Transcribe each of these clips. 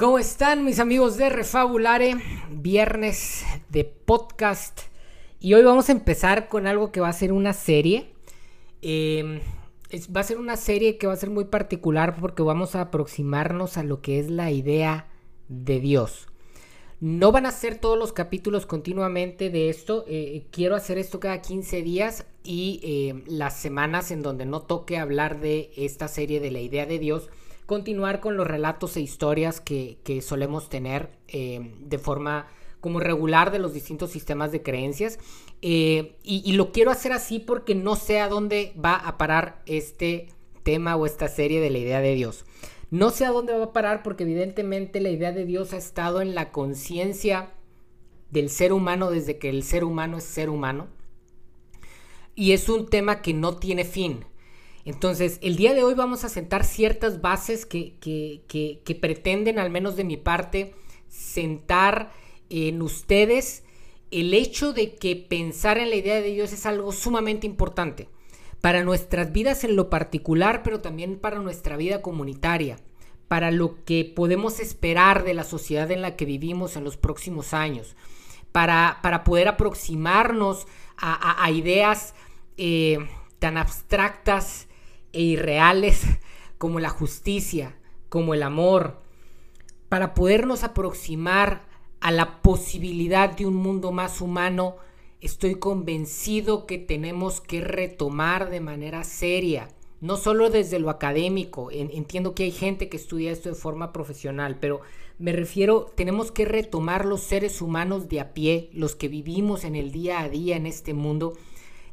¿Cómo están mis amigos de Refabulare? Viernes de podcast. Y hoy vamos a empezar con algo que va a ser una serie. Em, va a ser una serie que va a ser muy particular porque vamos a aproximarnos a lo que es la idea de Dios. No van a ser todos los capítulos continuamente de esto. Eh, quiero hacer esto cada 15 días y em, las semanas en donde no toque hablar de esta serie de la idea de Dios continuar con los relatos e historias que, solemos tener eh, de forma como regular de los distintos sistemas de creencias. Eh, y, lo quiero hacer así porque no sé a dónde va a parar este tema o esta serie de la idea de Dios. No sé a dónde va a parar porque evidentemente la idea de Dios ha estado en la conciencia del ser humano desde que el ser humano es ser humano. Y es un tema que no tiene fin. Entonces, el día de hoy vamos a sentar ciertas bases que, que, pretenden, al menos de mi parte, sentar en ustedes. El hecho de que pensar en la idea de Dios es algo sumamente importante para nuestras vidas en lo particular, pero también para nuestra vida comunitaria, para lo que podemos esperar de la sociedad en la que vivimos en los próximos años, para, para poder aproximarnos a, ideas eh, tan abstractas e irreales como la justicia, como el amor, para podernos aproximar a la posibilidad de un mundo más humano, estoy convencido que tenemos que retomar de manera seria, no solo desde lo académico, entiendo que hay gente que estudia esto de forma profesional, pero me refiero, tenemos que retomar los seres humanos de a pie, los que vivimos en el día a día en este mundo,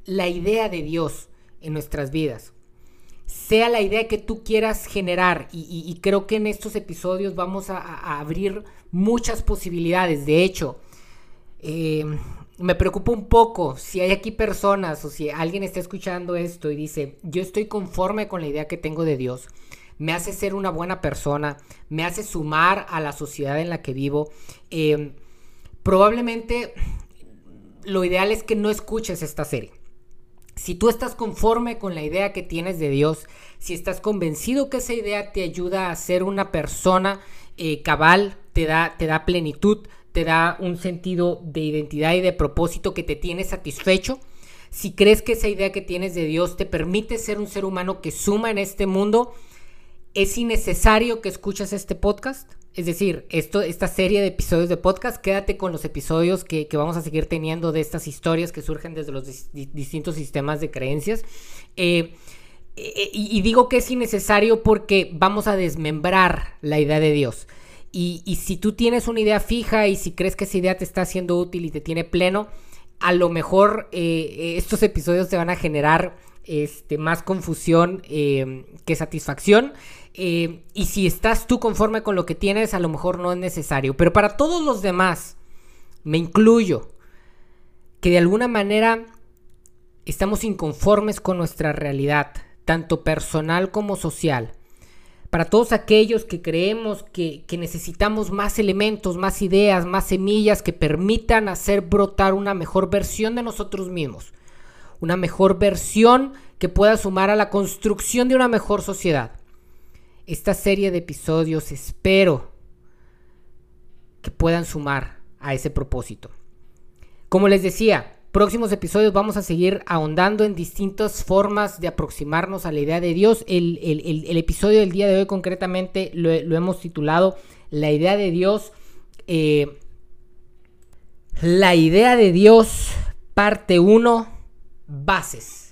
la idea de Dios en nuestras vidas sea la idea que tú quieras generar. Y, creo que en estos episodios vamos a, abrir muchas posibilidades. De hecho, eh, me preocupa un poco si hay aquí personas o si alguien está escuchando esto y dice, yo estoy conforme con la idea que tengo de Dios. Me hace ser una buena persona, me hace sumar a la sociedad en la que vivo. Eh, probablemente lo ideal es que no escuches esta serie. Si tú estás conforme con la idea que tienes de Dios, si estás convencido que esa idea te ayuda a ser una persona eh, cabal, te da, te da plenitud, te da un sentido de identidad y de propósito que te tiene satisfecho, si crees que esa idea que tienes de Dios te permite ser un ser humano que suma en este mundo, es innecesario que escuches este podcast. Es decir, esta serie de episodios de podcast, quédate con los episodios que, vamos a seguir teniendo de estas historias que surgen desde los distintos sistemas de creencias. Eh, eh, y, digo que es innecesario porque vamos a desmembrar la idea de Dios. Y, si tú tienes una idea fija y si crees que esa idea te está siendo útil y te tiene pleno, a lo mejor eh, estos episodios te van a generar este, más confusión que satisfacción. Eh, y si estás tú conforme con lo que tienes, a lo mejor no es necesario. Pero para todos los demás, me incluyo, que de alguna manera estamos inconformes con nuestra realidad, tanto personal como social. Para todos aquellos que creemos que, que, necesitamos más elementos, más ideas, más semillas que permitan hacer brotar una mejor versión de nosotros mismos. Una mejor versión que pueda sumar a la construcción de una mejor sociedad esta serie de episodios espero que puedan sumar a ese propósito. Como les decía, próximos episodios vamos a seguir ahondando en distintas formas de aproximarnos a la idea de Dios. El, episodio del día de hoy concretamente lo, hemos titulado La idea de Dios. Eh, la idea de Dios, parte 1, bases.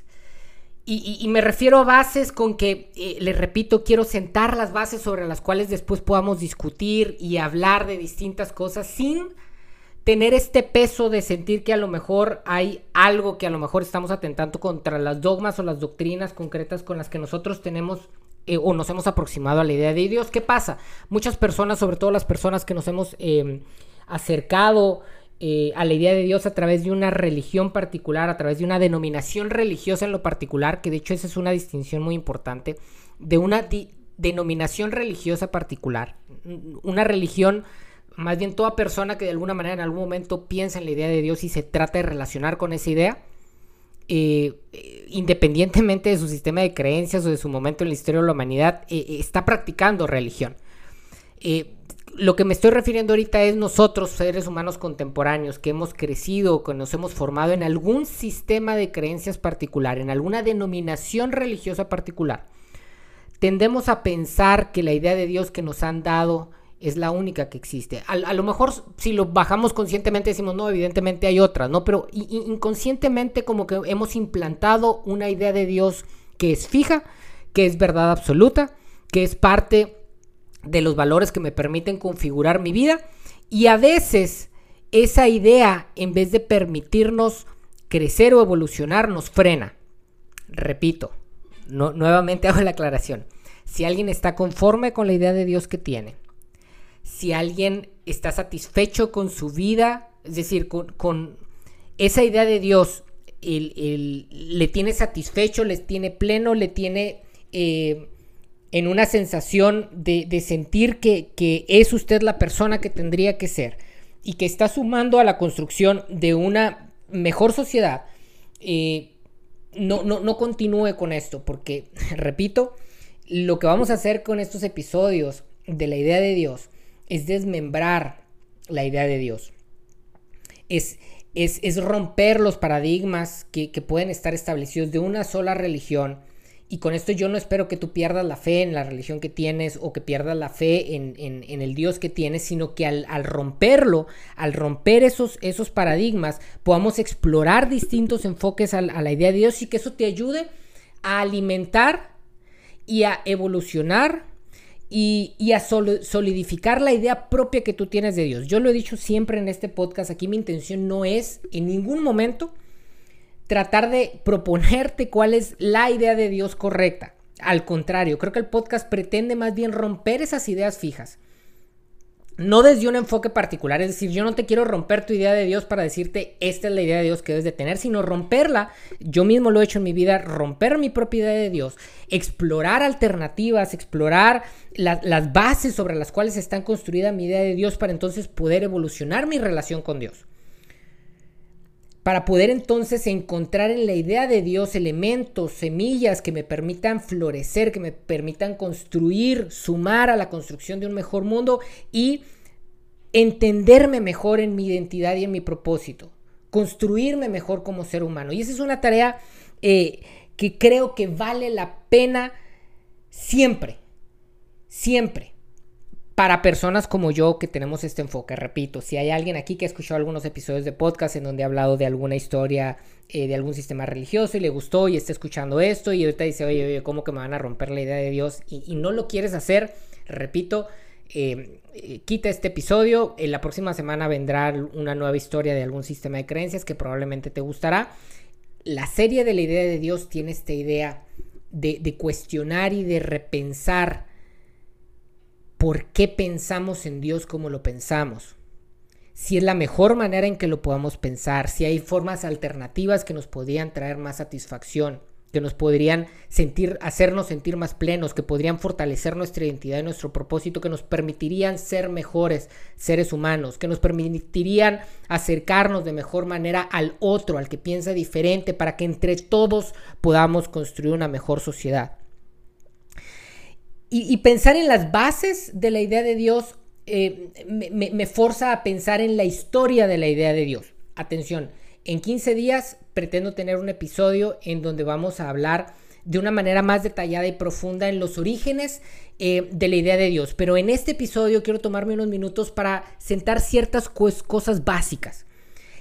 Y, me refiero a bases con que, eh, les repito, quiero sentar las bases sobre las cuales después podamos discutir y hablar de distintas cosas sin tener este peso de sentir que a lo mejor hay algo que a lo mejor estamos atentando contra las dogmas o las doctrinas concretas con las que nosotros tenemos eh, o nos hemos aproximado a la idea de Dios. ¿Qué pasa? Muchas personas, sobre todo las personas que nos hemos em, acercado eh, a la idea de Dios a través de una religión particular, a través de una denominación religiosa en lo particular, que de hecho esa es una distinción muy importante, de una denominación religiosa particular. Una religión, más bien toda persona que de alguna manera en algún momento piensa en la idea de Dios y se trata de relacionar con esa idea, eh, independientemente de su sistema de creencias o de su momento en la historia de la humanidad, eh, está practicando religión lo que me estoy refiriendo ahorita es nosotros, seres humanos contemporáneos, que hemos crecido, que nos hemos formado en algún sistema de creencias particular, en alguna denominación religiosa particular. Tendemos a pensar que la idea de Dios que nos han dado es la única que existe. A, lo mejor si lo bajamos conscientemente decimos, no, evidentemente hay otras, ¿no? Pero inconscientemente como que hemos implantado una idea de Dios que es fija, que es verdad absoluta, que es parte de los valores que me permiten configurar mi vida. Y a veces esa idea, en vez de permitirnos crecer o evolucionar, nos frena. Repito, no, nuevamente hago la aclaración. Si alguien está conforme con la idea de Dios que tiene, si alguien está satisfecho con su vida, es decir, con, esa idea de Dios, le tiene satisfecho, le tiene pleno, le tiene eh, en una sensación de, sentir que, es usted la persona que tendría que ser y que está sumando a la construcción de una mejor sociedad, eh, no, no, no continúe con esto, porque, repito, lo que vamos a hacer con estos episodios de la idea de Dios es desmembrar la idea de Dios. Es, es, romper los paradigmas que, pueden estar establecidos de una sola religión. Y con esto yo no espero que tú pierdas la fe en la religión que tienes o que pierdas la fe en, el Dios que tienes, sino que al, romperlo, al romper esos, esos paradigmas, podamos explorar distintos enfoques a, a la idea de Dios y que eso te ayude a alimentar y a evolucionar y, a solidificar la idea propia que tú tienes de Dios. Yo lo he dicho siempre en este podcast, aquí mi intención no es en ningún momento tratar de proponerte cuál es la idea de Dios correcta. Al contrario, creo que el podcast pretende más bien romper esas ideas fijas no desde un enfoque particular, es decir, yo no te quiero romper tu idea de Dios para decirte esta es la idea de Dios que debes de tener, sino romperla, yo mismo lo he hecho en mi vida, romper mi propia idea de Dios, explorar alternativas, explorar las bases sobre las cuales están construida mi idea de Dios para entonces poder evolucionar mi relación con Dios. Para poder entonces encontrar en la idea de Dios elementos, semillas que me permitan florecer, que me permitan construir, sumar a la construcción de un mejor mundo y entenderme mejor en mi identidad y en mi propósito, construirme mejor como ser humano. Y esa es una tarea eh, que creo que vale la pena siempre, siempre para personas como yo que tenemos este enfoque. Repito, si hay alguien aquí que ha escuchado algunos episodios de podcast en donde he hablado de alguna historia eh, de algún sistema religioso y le gustó y está escuchando esto y ahorita dice, oye, oye, ¿cómo que me van a romper la idea de Dios? Y, no lo quieres hacer, repito, eh, eh, quita este episodio. En la próxima semana vendrá una nueva historia de algún sistema de creencias que probablemente te gustará. La serie de la idea de Dios tiene esta idea de, de cuestionar y de repensar por qué pensamos en Dios como lo pensamos. Si es la mejor manera en que lo podamos pensar, si hay formas alternativas que nos podrían traer más satisfacción, que nos podrían hacernos sentir más plenos, que podrían fortalecer nuestra identidad y nuestro propósito, que nos permitirían ser mejores seres humanos, que nos permitirían acercarnos de mejor manera al otro, al que piensa diferente, para que entre todos podamos construir una mejor sociedad. Y, pensar en las bases de la idea de Dios eh, me, forza a pensar en la historia de la idea de Dios. Atención, en 15 días pretendo tener un episodio en donde vamos a hablar de una manera más detallada y profunda en los orígenes eh, de la idea de Dios. Pero en este episodio quiero tomarme unos minutos para sentar ciertas cosas básicas.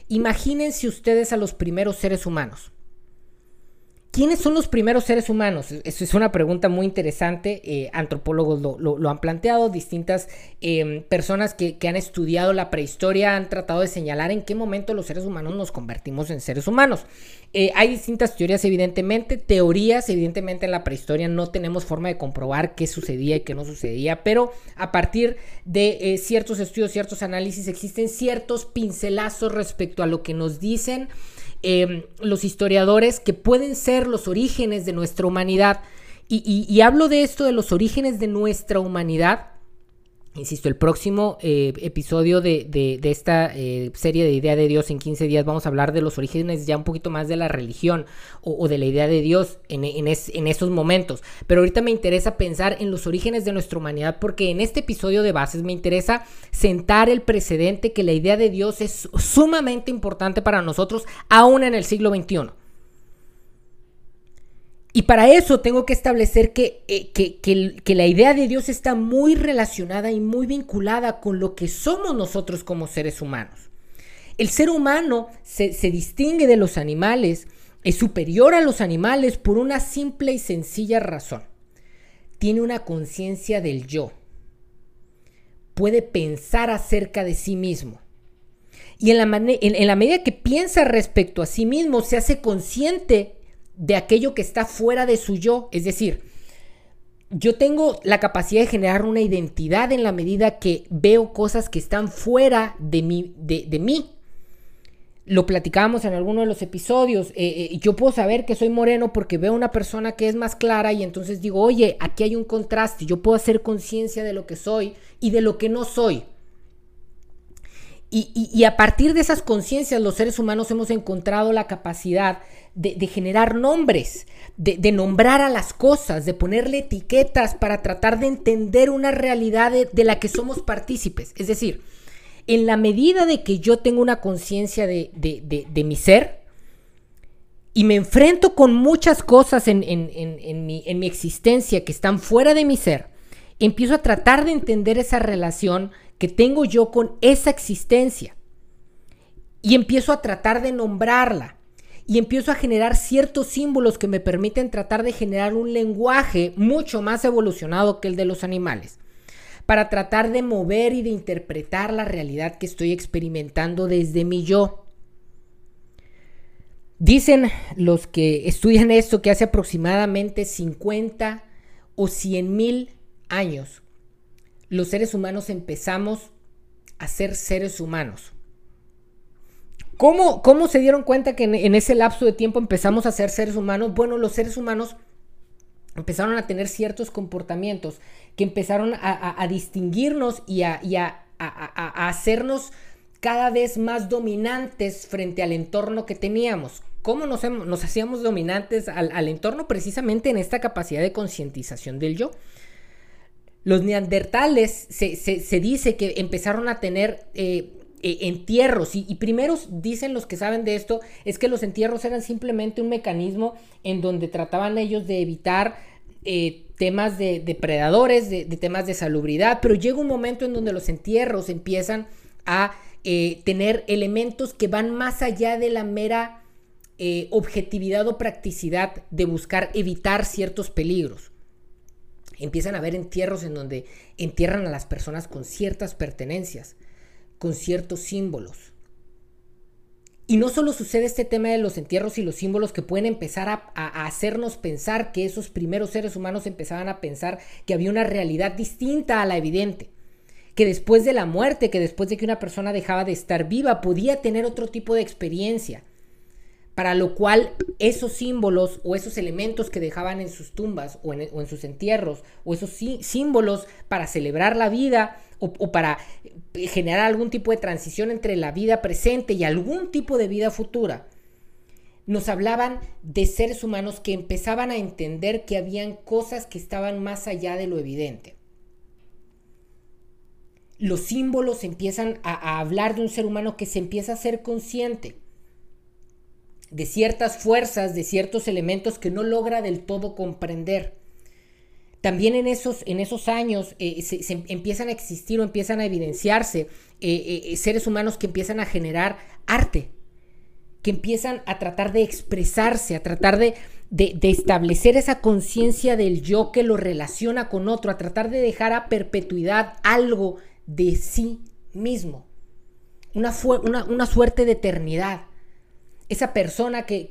Imagínense ustedes a los primeros seres humanos. ¿Quiénes son los primeros seres humanos? Eso es una pregunta muy interesante. Eh, antropólogos lo, han planteado, distintas em, personas que, han estudiado la prehistoria han tratado de señalar en qué momento los seres humanos nos convertimos en seres humanos. Eh, hay distintas teorías, evidentemente, teorías, evidentemente en la prehistoria no tenemos forma de comprobar qué sucedía y qué no sucedía, pero a partir de eh, ciertos estudios, ciertos análisis, existen ciertos pincelazos respecto a lo que nos dicen Em, los historiadores que pueden ser los orígenes de nuestra humanidad. Y, hablo de esto, de los orígenes de nuestra humanidad, Insisto, el próximo eh, episodio de, esta eh, serie de Idea de Dios en 15 días vamos a hablar de los orígenes ya un poquito más de la religión o, de la idea de Dios en, en, esos momentos. Pero ahorita me interesa pensar en los orígenes de nuestra humanidad porque en este episodio de bases me interesa sentar el precedente que la idea de Dios es sumamente importante para nosotros aún en el siglo XXI. Y para eso tengo que establecer eh, que, que, la idea de Dios está muy relacionada y muy vinculada con lo que somos nosotros como seres humanos. El ser humano se, se distingue de los animales, es superior a los animales por una simple y sencilla razón. Tiene una conciencia del yo. Puede pensar acerca de sí mismo. Y en la, en la medida que piensa respecto a sí mismo, se hace consciente de aquello que está fuera de su yo. Es decir, yo tengo la capacidad de generar una identidad en la medida que veo cosas que están fuera de mí. De, mí. Lo platicábamos en alguno de los episodios. Eh, eh, yo puedo saber que soy moreno porque veo una persona que es más clara y entonces digo, oye, aquí hay un contraste. Yo puedo hacer conciencia de lo que soy y de lo que no soy. Y, a partir de esas conciencias, los seres humanos hemos encontrado la capacidad de, generar nombres, de, nombrar a las cosas, de ponerle etiquetas para tratar de entender una realidad de, la que somos partícipes. Es decir, en la medida de que yo tengo una conciencia de, mi ser y me enfrento con muchas cosas en, mi, en mi existencia que están fuera de mi ser, empiezo a tratar de entender esa relación que tengo yo con esa existencia. Y empiezo a tratar de nombrarla. Y empiezo a generar ciertos símbolos que me permiten tratar de generar un lenguaje mucho más evolucionado que el de los animales. Para tratar de mover y de interpretar la realidad que estoy experimentando desde mi yo. Dicen los que estudian esto que hace aproximadamente 50 o 100 mil años los seres humanos empezamos a ser seres humanos. ¿Cómo, cómo se dieron cuenta que en, ese lapso de tiempo empezamos a ser seres humanos? Bueno, los seres humanos empezaron a tener ciertos comportamientos que empezaron a, distinguirnos y, a, hacernos cada vez más dominantes frente al entorno que teníamos. ¿Cómo nos, hacíamos dominantes al, al, entorno? Precisamente en esta capacidad de concientización del yo. Los neandertales se, dice que empezaron a tener eh, eh, entierros. Y, primero dicen los que saben de esto es que los entierros eran simplemente un mecanismo en donde trataban ellos de evitar eh, temas de depredadores, de, temas de salubridad, pero llega un momento en donde los entierros empiezan a tener elementos que van más allá de la mera objetividad o practicidad de buscar evitar ciertos peligros. Empiezan a haber entierros en donde entierran a las personas con ciertas pertenencias, con ciertos símbolos. Y no solo sucede este tema de los entierros y los símbolos que pueden empezar a, hacernos pensar que esos primeros seres humanos empezaban a pensar que había una realidad distinta a la evidente, que después de la muerte, que después de que una persona dejaba de estar viva, podía tener otro tipo de experiencia para lo cual esos símbolos o esos elementos que dejaban en sus tumbas o en, sus entierros o esos símbolos para celebrar la vida o, para generar algún tipo de transición entre la vida presente y algún tipo de vida futura, nos hablaban de seres humanos que empezaban a entender que habían cosas que estaban más allá de lo evidente. Los símbolos empiezan a, a hablar de un ser humano que se empieza a ser consciente de ciertas fuerzas, de ciertos elementos que no logra del todo comprender. También en esos, en esos años eh, se, empiezan a existir o empiezan a evidenciarse eh, eh, seres humanos que empiezan a generar arte, que empiezan a tratar de expresarse, a tratar de, de, establecer esa conciencia del yo que lo relaciona con otro, a tratar de dejar a perpetuidad algo de sí mismo, una, una, una suerte de eternidad. Esa persona que,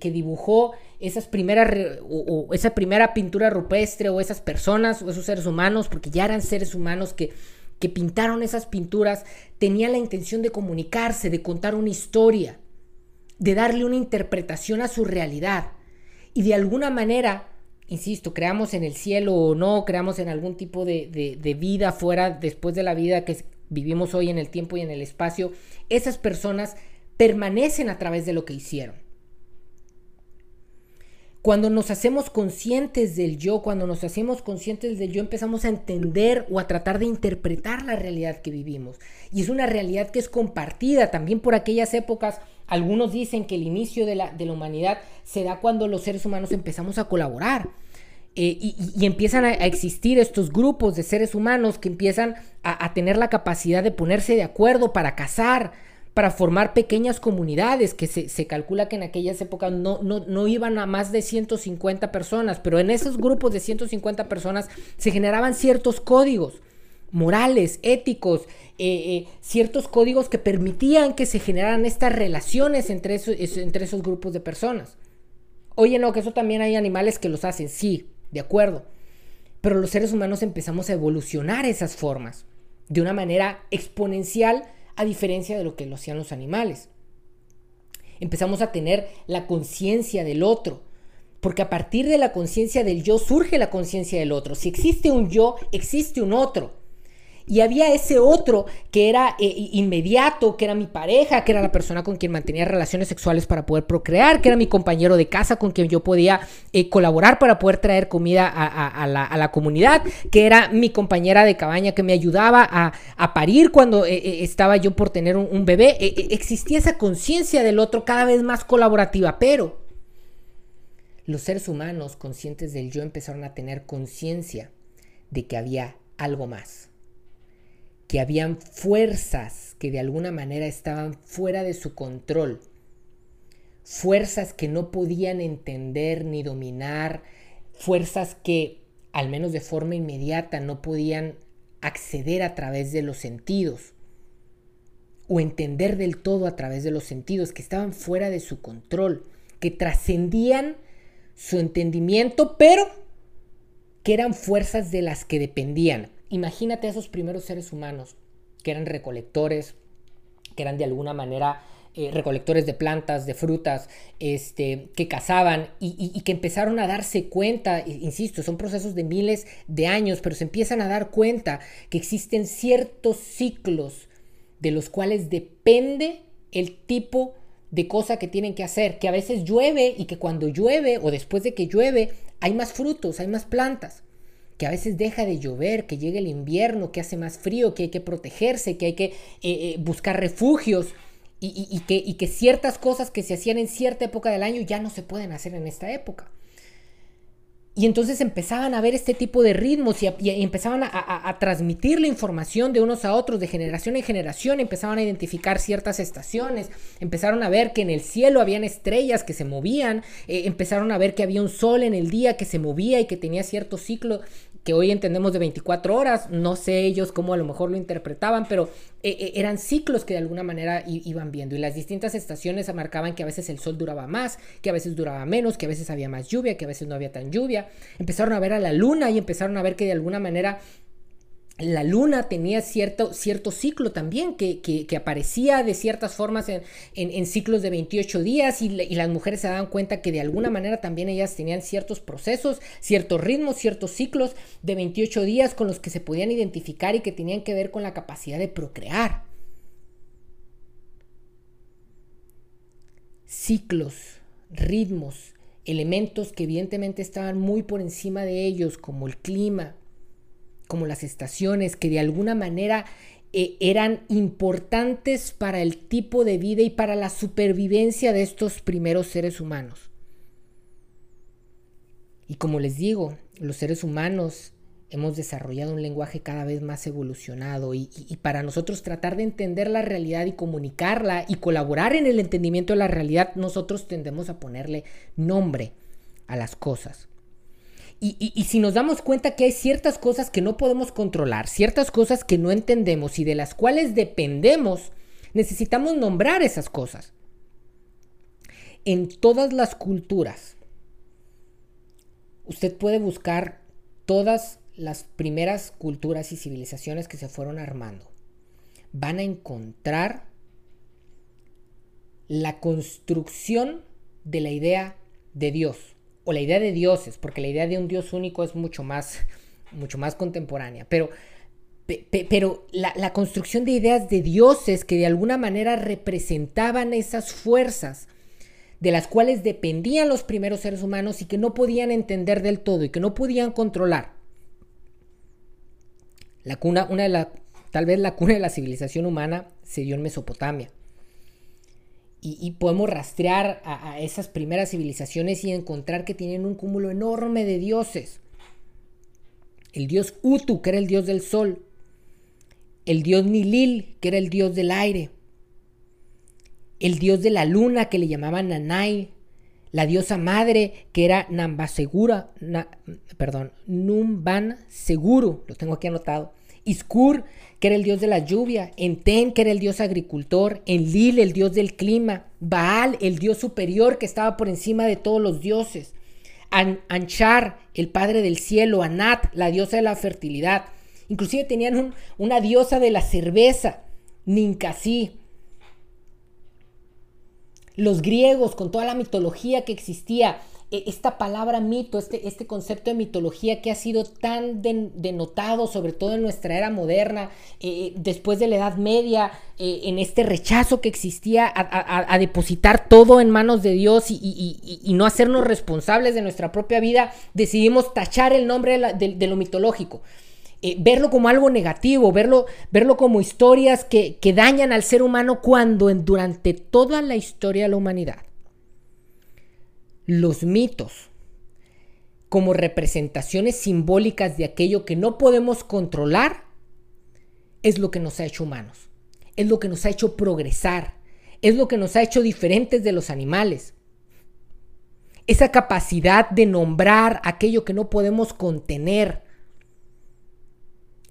dibujó esas primeras o, esa primera pintura rupestre o esas personas o esos seres humanos, porque ya eran seres humanos que, que pintaron esas pinturas, tenía la intención de comunicarse, de contar una historia, de darle una interpretación a su realidad. Y de alguna manera insisto, creamos en el cielo o no, creamos en algún tipo de, de vida fuera después de la vida que vivimos hoy en el tiempo y en el espacio, esas personas permanecen a través de lo que hicieron. Cuando nos hacemos conscientes del yo, cuando nos hacemos conscientes del yo, empezamos a entender o a tratar de interpretar la realidad que vivimos. Y es una realidad que es compartida también por aquellas épocas. Algunos dicen que el inicio de la, de la humanidad se da cuando los seres humanos empezamos a colaborar. Eh, y, empiezan a, existir estos grupos de seres humanos que empiezan a, a tener la capacidad de ponerse de acuerdo para cazar, para formar pequeñas comunidades, que se, calcula que en aquellas épocas no, no, iban a más de 150 personas, pero en esos grupos de 150 personas se generaban ciertos códigos morales, éticos, eh, eh, ciertos códigos que permitían que se generaran estas relaciones entre, entre esos grupos de personas. Oye, no, que eso también hay animales que los hacen, sí, de acuerdo. Pero los seres humanos empezamos a evolucionar esas formas de una manera exponencial a diferencia de lo que lo hacían los animales. Empezamos a tener la conciencia del otro, porque a partir de la conciencia del yo surge la conciencia del otro. Si existe un yo, existe un otro. Y había ese otro que era eh, inmediato, que era mi pareja, que era la persona con quien mantenía relaciones sexuales para poder procrear, que era mi compañero de casa con quien yo podía eh, colaborar para poder traer comida a, la, comunidad, que era mi compañera de cabaña que me ayudaba a, parir cuando eh, estaba yo por tener un bebé. existía esa conciencia del otro cada vez más colaborativa, pero los seres humanos conscientes del yo empezaron a tener conciencia de que había algo más que habían fuerzas que de alguna manera estaban fuera de su control, fuerzas que no podían entender ni dominar, fuerzas que, al menos de forma inmediata, no podían acceder a través de los sentidos o entender del todo a través de los sentidos, que estaban fuera de su control, que trascendían su entendimiento, pero que eran fuerzas de las que dependían. Imagínate a esos primeros seres humanos que eran recolectores, que eran de alguna manera eh, recolectores de plantas, de frutas, este, que cazaban y, que empezaron a darse cuenta, insisto, son procesos de miles de años, pero se empiezan a dar cuenta que existen ciertos ciclos de los cuales depende el tipo de cosa que tienen que hacer, que a veces llueve y que cuando llueve o después de que llueve hay más frutos, hay más plantas que a veces deja de llover, que llega el invierno, que hace más frío, que hay que protegerse, que hay que eh, eh, buscar refugios y, que, y que ciertas cosas que se hacían en cierta época del año ya no se pueden hacer en esta época. Y entonces empezaban a ver este tipo de ritmos y, empezaban a, transmitir la información de unos a otros, de generación en generación, empezaban a identificar ciertas estaciones, empezaron a ver que en el cielo habían estrellas que se movían, eh, empezaron a ver que había un sol en el día que se movía y que tenía cierto ciclo que hoy entendemos de 24 horas, no sé ellos cómo a lo mejor lo interpretaban, pero eh, eh, eran ciclos que de alguna manera iban viendo y las distintas estaciones marcaban que a veces el sol duraba más, que a veces duraba menos, que a veces había más lluvia, que a veces no había tan lluvia. Empezaron a ver a la luna y empezaron a ver que de alguna manera la luna tenía cierto, cierto ciclo también, que, aparecía de ciertas formas en, ciclos de 28 días y, las mujeres se daban cuenta que de alguna manera también ellas tenían ciertos procesos, ciertos ritmos, ciertos ciclos de 28 días con los que se podían identificar y que tenían que ver con la capacidad de procrear. Ciclos, ritmos, elementos que evidentemente estaban muy por encima de ellos, como el clima, como las estaciones, que de alguna manera eh, eran importantes para el tipo de vida y para la supervivencia de estos primeros seres humanos. Y como les digo, los seres humanos hemos desarrollado un lenguaje cada vez más evolucionado y, para nosotros tratar de entender la realidad y comunicarla y colaborar en el entendimiento de la realidad, nosotros tendemos a ponerle nombre a las cosas. Y, si nos damos cuenta que hay ciertas cosas que no podemos controlar, ciertas cosas que no entendemos y de las cuales dependemos, necesitamos nombrar esas cosas. En todas las culturas, usted puede buscar todas las primeras culturas y civilizaciones que se fueron armando. Van a encontrar la construcción de la idea de Dios o la idea de dioses, porque la idea de un Dios único es mucho más, mucho más contemporánea, pero, pero la, la construcción de ideas de dioses que de alguna manera representaban esas fuerzas de las cuales dependían los primeros seres humanos y que no podían entender del todo y que no podían controlar. La cuna, una de la, tal vez la cuna de la civilización humana se dio en Mesopotamia. Y, podemos rastrear a, esas primeras civilizaciones y encontrar que tienen un cúmulo enorme de dioses. El dios Utu, que era el dios del sol. El dios Nilil, que era el dios del aire el dios de la luna que le llamaban Nanai, la diosa madre que era Nambasegura, perdón, Numban Seguro, lo tengo aquí anotado, Iskur, que era el dios de la lluvia, Enten, que era el dios agricultor, Enlil, el dios del clima, Baal, el dios superior que estaba por encima de todos los dioses, Anchar, el padre del cielo, Anat, la diosa de la fertilidad, inclusive tenían una diosa de la cerveza, Ninkasi, los griegos, con toda la mitología que existía, e, esta palabra mito, este, este concepto de mitología que ha sido tan denotado, sobre todo en nuestra era moderna, eh, después de la Edad Media, eh, en este rechazo que existía a, depositar todo en manos de Dios y, no hacernos responsables de nuestra propia vida, decidimos tachar el nombre de lo mitológico. Eh, verlo como algo negativo, verlo, verlo como historias que, dañan al ser humano cuando durante toda la historia de la humanidad los mitos como representaciones simbólicas de aquello que no podemos controlar es lo que nos ha hecho humanos, es lo que nos ha hecho progresar, es lo que nos ha hecho diferentes de los animales. Esa capacidad de nombrar aquello que no podemos contener,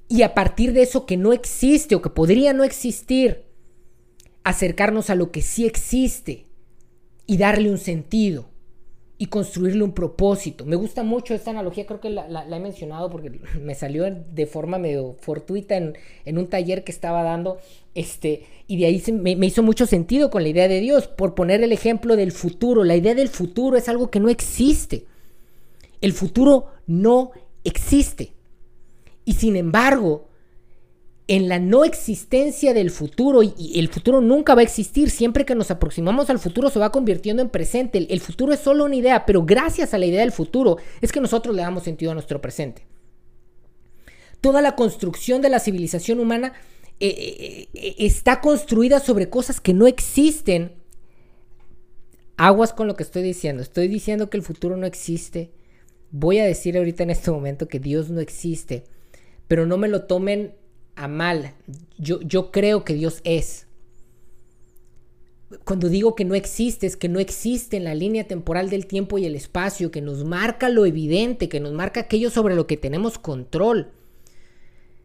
y a partir de eso que no existe o que podría no existir, acercarnos a lo que sí existe y darle un sentido y construirle un propósito. Me gusta mucho esta analogía, creo que la, he mencionado porque me salió de forma medio fortuita en, un taller que estaba dando, este, y de ahí me, me hizo mucho sentido con la idea de Dios, por poner el ejemplo del futuro. La idea del futuro es algo que no existe. El futuro no existe. Y sin embargo, en la no existencia del futuro, y el futuro nunca va a existir, siempre que nos aproximamos al futuro se va convirtiendo en presente. El, futuro es solo una idea, pero gracias a la idea del futuro es que nosotros le damos sentido a nuestro presente. Toda la construcción de la civilización humana eh, eh, eh, está construida sobre cosas que no existen. Aguas con lo que estoy diciendo. Estoy diciendo que el futuro no existe. Voy a decir ahorita en este momento que Dios no existe pero no me lo tomen a mal. Yo, yo creo que Dios es. Cuando digo que no existe, es que no existe en la línea temporal del tiempo y el espacio, que nos marca lo evidente, que nos marca aquello sobre lo que tenemos control.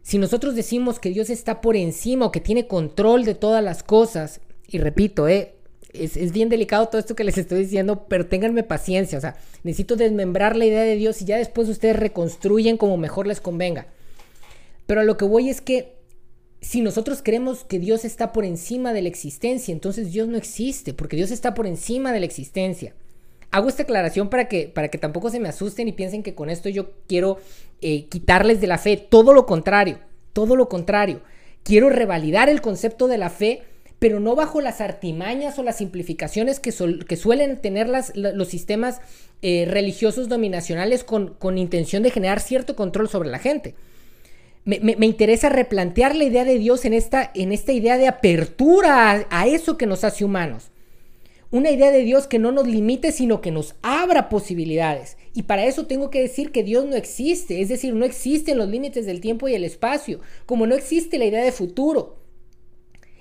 Si nosotros decimos que Dios está por encima o que tiene control de todas las cosas, y repito, eh, es, es, bien delicado todo esto que les estoy diciendo, pero ténganme paciencia, o sea, necesito desmembrar la idea de Dios y ya después ustedes reconstruyen como mejor les convenga. Pero a lo que voy es que si nosotros creemos que Dios está por encima de la existencia, entonces Dios no existe, porque Dios está por encima de la existencia. Hago esta aclaración para que, para que tampoco se me asusten y piensen que con esto yo quiero eh, quitarles de la fe. Todo lo contrario, todo lo contrario. Quiero revalidar el concepto de la fe, pero no bajo las artimañas o las simplificaciones que, suelen tener los sistemas eh, religiosos dominacionales con, con intención de generar cierto control sobre la gente me, interesa replantear la idea de Dios en esta, en esta idea de apertura a, eso que nos hace humanos. Una idea de Dios que no nos limite, sino que nos abra posibilidades. Y para eso tengo que decir que Dios no existe, es decir, no existen los límites del tiempo y el espacio, como no existe la idea de futuro.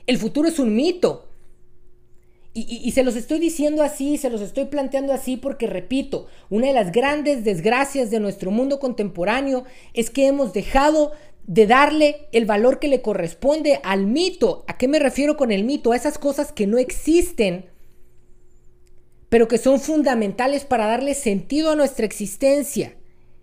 El futuro es un mito. Y, y, se los estoy diciendo así, se los estoy planteando así porque, repito, una de las grandes desgracias de nuestro mundo contemporáneo es que hemos dejado de darle el valor que le corresponde al mito. ¿A qué me refiero con el mito? A esas cosas que no existen, pero que son fundamentales para darle sentido a nuestra existencia,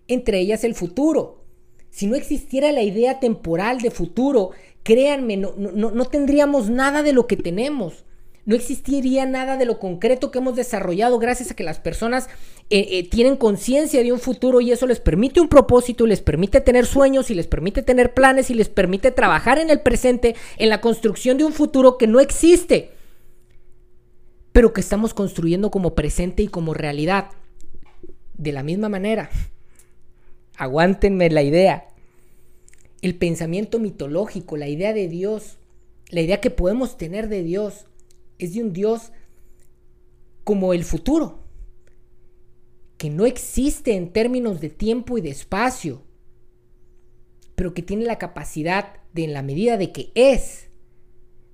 entre ellas el futuro. Si no existiera la idea temporal de futuro, créanme, no, no, no tendríamos nada de lo que tenemos. No existiría nada de lo concreto que hemos desarrollado gracias a que las personas eh, eh, tienen conciencia de un futuro y eso les permite un propósito, les permite tener sueños y les permite tener planes y les permite trabajar en el presente, en la construcción de un futuro que no existe, pero que estamos construyendo como presente y como realidad. De la misma manera, aguántenme la idea, el pensamiento mitológico, la idea de Dios, la idea que podemos tener de Dios, es de un Dios como el futuro, que no existe en términos de tiempo y de espacio, pero que tiene la capacidad de, en la medida de que es,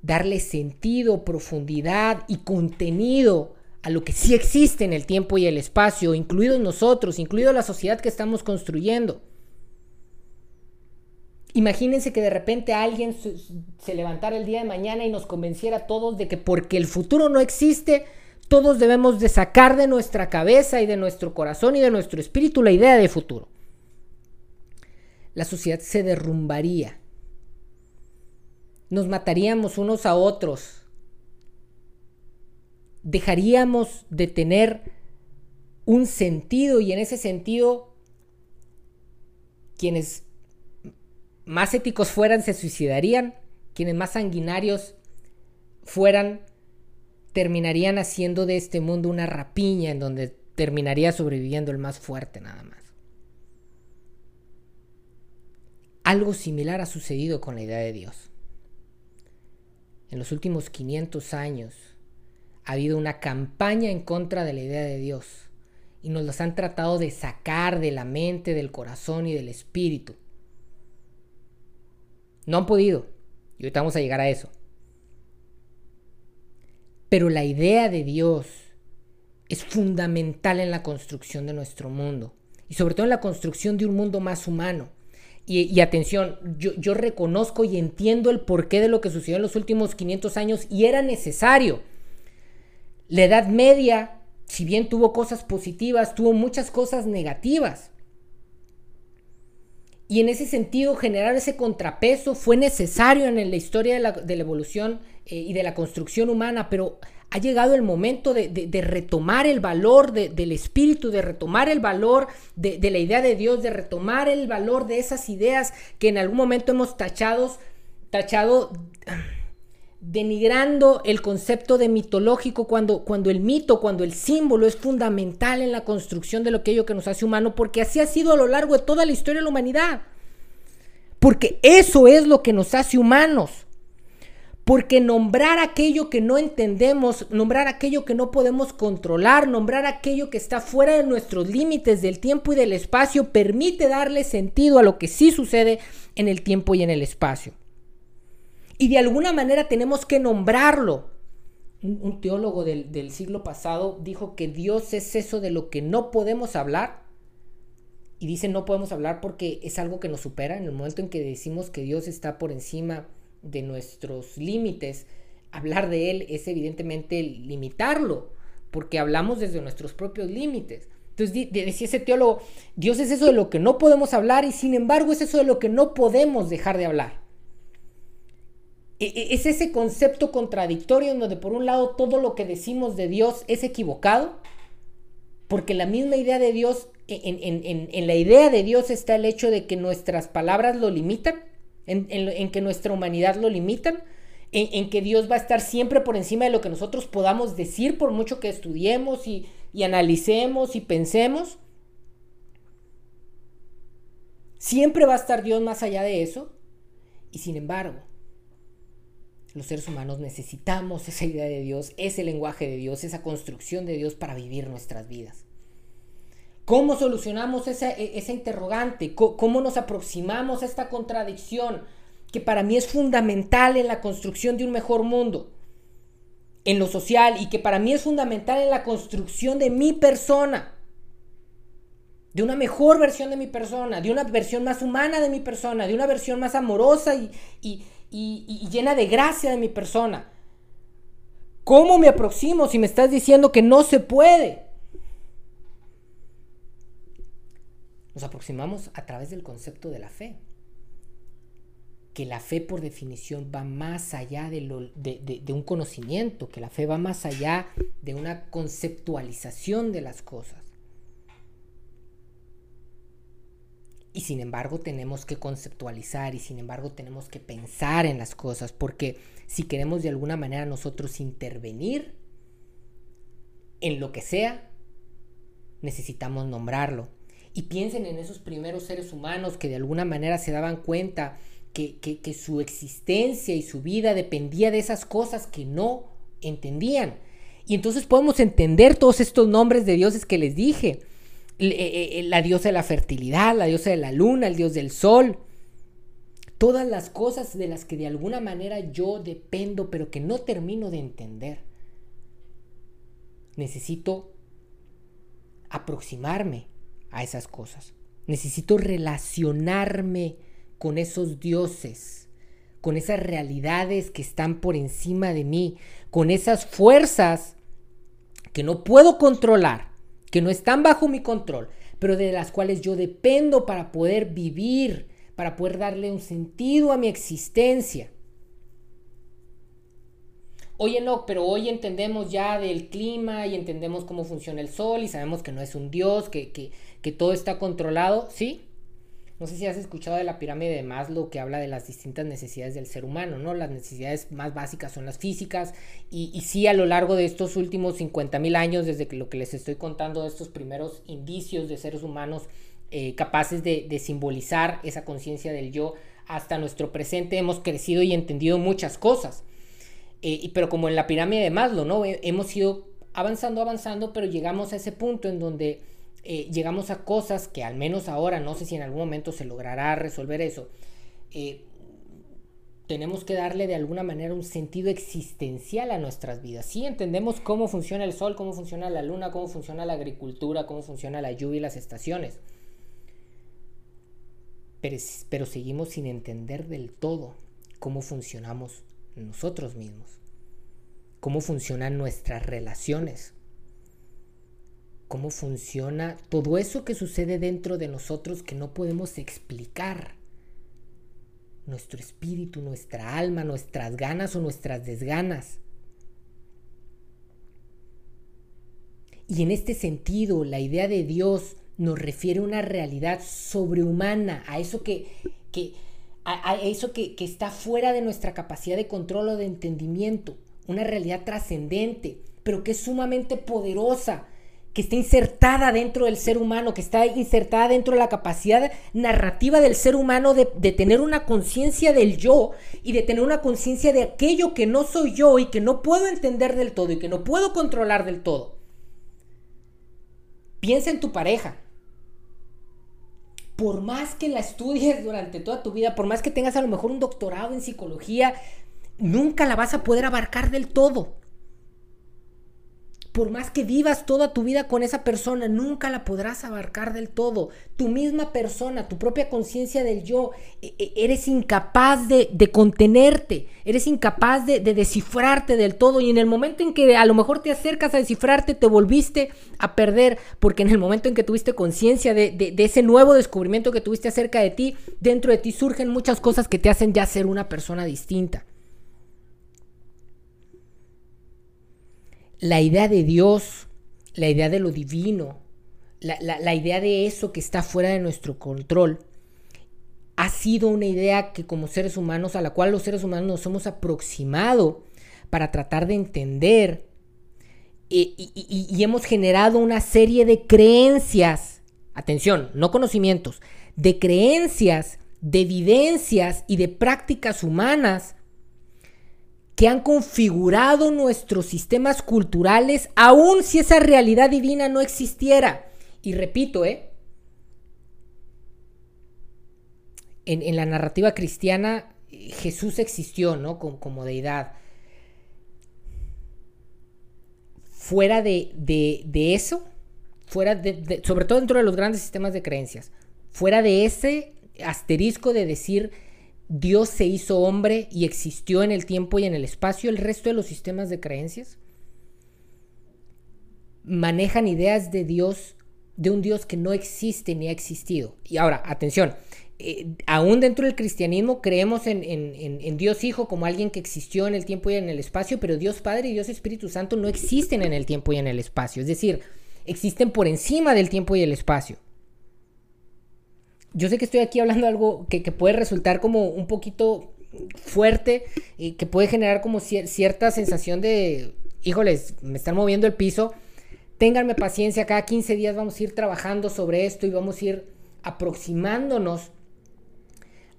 darle sentido, profundidad y contenido a lo que sí existe en el tiempo y el espacio, incluidos nosotros, incluido la sociedad que estamos construyendo. Imagínense que de repente alguien se levantara el día de mañana y nos convenciera a todos de que porque el futuro no existe, todos debemos de sacar de nuestra cabeza y de nuestro corazón y de nuestro espíritu la idea de futuro. La sociedad se derrumbaría. Nos mataríamos unos a otros. Dejaríamos de tener un sentido y en ese sentido quienes más éticos fueran, se suicidarían. Quienes más sanguinarios fueran, terminarían haciendo de este mundo una rapiña en donde terminaría sobreviviendo el más fuerte nada más. Algo similar ha sucedido con la idea de Dios. En los últimos 500 años ha habido una campaña en contra de la idea de Dios y nos los han tratado de sacar de la mente, del corazón y del espíritu. No han podido. Y ahorita vamos a llegar a eso. Pero la idea de Dios es fundamental en la construcción de nuestro mundo. Y sobre todo en la construcción de un mundo más humano. Y, atención, yo, yo, reconozco y entiendo el porqué de lo que sucedió en los últimos 500 años y era necesario. La Edad Media, si bien tuvo cosas positivas, tuvo muchas cosas negativas. Y en ese sentido, generar ese contrapeso fue necesario en la historia de la, evolución eh, y de la construcción humana, pero ha llegado el momento de, retomar el valor del espíritu, de retomar el valor de, la idea de Dios, de retomar el valor de esas ideas que en algún momento hemos tachado, tachado denigrando el concepto de mitológico cuando, cuando el mito, cuando el símbolo es fundamental en la construcción de lo que ello que nos hace humano, porque así ha sido a lo largo de toda la historia de la humanidad. Porque eso es lo que nos hace humanos. Porque nombrar aquello que no entendemos, nombrar aquello que no podemos controlar, nombrar aquello que está fuera de nuestros límites del tiempo y del espacio, permite darle sentido a lo que sí sucede en el tiempo y en el espacio. Y de alguna manera tenemos que nombrarlo. Un, teólogo del, del siglo pasado dijo que Dios es eso de lo que no podemos hablar. Y dice no podemos hablar porque es algo que nos supera. En el momento en que decimos que Dios está por encima de nuestros límites, hablar de Él es evidentemente limitarlo, porque hablamos desde nuestros propios límites. Entonces decía ese teólogo, Dios es eso de lo que no podemos hablar y sin embargo es eso de lo que no podemos dejar de hablar. E, e, es ese concepto contradictorio en donde por un lado todo lo que decimos de Dios es equivocado, porque la misma idea de Dios, en, la idea de Dios está el hecho de que nuestras palabras lo limitan, en, que nuestra humanidad lo limitan, en, que Dios va a estar siempre por encima de lo que nosotros podamos decir, por mucho que estudiemos y analicemos y pensemos. Siempre va a estar Dios más allá de eso. Y sin embargo, los seres humanos necesitamos esa idea de Dios, ese lenguaje de Dios, esa construcción de Dios para vivir nuestras vidas. ¿Cómo solucionamos esa, e, interrogante? ¿Cómo nos aproximamos a esta contradicción que para mí es fundamental en la construcción de un mejor mundo? En lo social y que para mí es fundamental en la construcción de mi persona. De una mejor versión de mi persona, de una versión más humana de mi persona, de una versión más amorosa y y, llena de gracia de mi persona. ¿Cómo me aproximo si me estás diciendo que no se puede? Nos aproximamos a través del concepto de la fe. que la fe por definición va más allá de, un conocimiento, que la fe va más allá de una conceptualización de las cosas. Y sin embargo tenemos que conceptualizar y sin embargo tenemos que pensar en las cosas, porque si queremos de alguna manera nosotros intervenir en lo que sea, necesitamos nombrarlo. Y piensen en esos primeros seres humanos que de alguna manera se daban cuenta que, su existencia y su vida dependía de esas cosas que no entendían. Y entonces podemos entender todos estos nombres de dioses que les dije. Eh, eh, la diosa de la fertilidad, la diosa de la luna, el dios del sol. Todas las cosas de las que de alguna manera yo dependo, pero que no termino de entender. Necesito aproximarme a esas cosas. Necesito relacionarme con esos dioses, con esas realidades que están por encima de mí, con esas fuerzas que no puedo controlar, que no están bajo mi control, pero de las cuales yo dependo para poder vivir, para poder darle un sentido a mi existencia. Oye, no, pero hoy entendemos ya del clima y entendemos cómo funciona el sol y sabemos que no es un dios, que, que, que todo está controlado, ¿sí? No sé si has escuchado de la pirámide de Maslow que habla de las distintas necesidades del ser humano, ¿no? Las necesidades más básicas son las físicas y, sí a lo largo de estos últimos 50 mil años, desde que lo que les estoy contando estos primeros indicios de seres humanos eh, capaces de, simbolizar esa conciencia del yo hasta nuestro presente, hemos crecido y entendido muchas cosas. Eh, pero como en la pirámide de Maslow, ¿no? Hemos ido avanzando, avanzando, pero llegamos a ese punto en donde eh, llegamos a cosas que al menos ahora, no sé si en algún momento se logrará resolver eso, eh, tenemos que darle de alguna manera un sentido existencial a nuestras vidas. Sí entendemos cómo funciona el sol, cómo funciona la luna, cómo funciona la agricultura, cómo funciona la lluvia y las estaciones. Pero, pero seguimos sin entender del todo cómo funcionamos nosotros mismos, cómo funcionan nuestras relaciones, cómo funciona todo eso que sucede dentro de nosotros que no podemos explicar. Nuestro espíritu, nuestra alma, nuestras ganas o nuestras desganas. Y en este sentido, la idea de Dios nos refiere a una realidad sobrehumana, a eso que, a, eso que, que está fuera de nuestra capacidad de control o de entendimiento, una realidad trascendente, pero que es sumamente poderosa, que está insertada dentro del ser humano, que está insertada dentro de la capacidad narrativa del ser humano de, tener una conciencia del yo y de tener una conciencia de aquello que no soy yo y que no puedo entender del todo y que no puedo controlar del todo. Piensa en tu pareja. Por más que la estudies durante toda tu vida, por más que tengas a lo mejor un doctorado en psicología, nunca la vas a poder abarcar del todo por más que vivas toda tu vida con esa persona, nunca la podrás abarcar del todo. Tu misma persona, tu propia conciencia del yo, e, e, eres incapaz de, contenerte, eres incapaz de, descifrarte del todo y en el momento en que a lo mejor te acercas a descifrarte, te volviste a perder, porque en el momento en que tuviste conciencia de, de ese nuevo descubrimiento que tuviste acerca de ti, dentro de ti surgen muchas cosas que te hacen ya ser una persona distinta. La idea de Dios, la idea de lo divino, la, idea de eso que está fuera de nuestro control, ha sido una idea que como seres humanos, a la cual los seres humanos nos hemos aproximado para tratar de entender y, y, hemos generado una serie de creencias, atención, no conocimientos, de creencias, de evidencias y de prácticas humanas que han configurado nuestros sistemas culturales, aun si esa realidad divina no existiera. Y repito, ¿eh? En, la narrativa cristiana, Jesús existió, ¿no? Como, deidad. Fuera de, eso, fuera de, sobre todo dentro de los grandes sistemas de creencias, fuera de ese asterisco de decir Dios se hizo hombre y existió en el tiempo y en el espacio, el resto de los sistemas de creencias manejan ideas de Dios, de un Dios que no existe ni ha existido. Y ahora, atención, eh, aún dentro del cristianismo creemos en, en, Dios Hijo como alguien que existió en el tiempo y en el espacio, pero Dios Padre y Dios Espíritu Santo no existen en el tiempo y en el espacio. Es decir, existen por encima del tiempo y el espacio. Yo sé que estoy aquí hablando de algo que, puede resultar como un poquito fuerte y que puede generar como cierta sensación de, híjoles, me están moviendo el piso. Ténganme paciencia, cada 15 días vamos a ir trabajando sobre esto y vamos a ir aproximándonos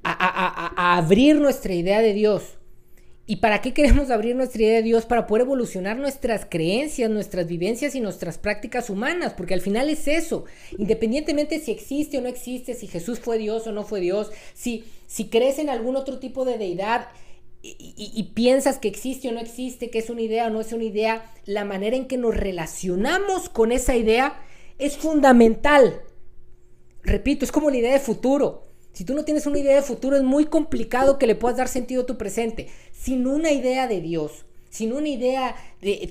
a, abrir nuestra idea de Dios. ¿Y para qué queremos abrir nuestra idea de Dios? Para poder evolucionar nuestras creencias, nuestras vivencias y nuestras prácticas humanas, porque al final es eso. Independientemente si existe o no existe, si Jesús fue Dios o no fue Dios, si, si crees en algún otro tipo de deidad y, y piensas que existe o no existe, que es una idea o no es una idea, la manera en que nos relacionamos con esa idea es fundamental. Repito, es como la idea de futuro. Si tú no tienes una idea de futuro, es muy complicado que le puedas dar sentido a tu presente. Sin una idea de Dios, sin una idea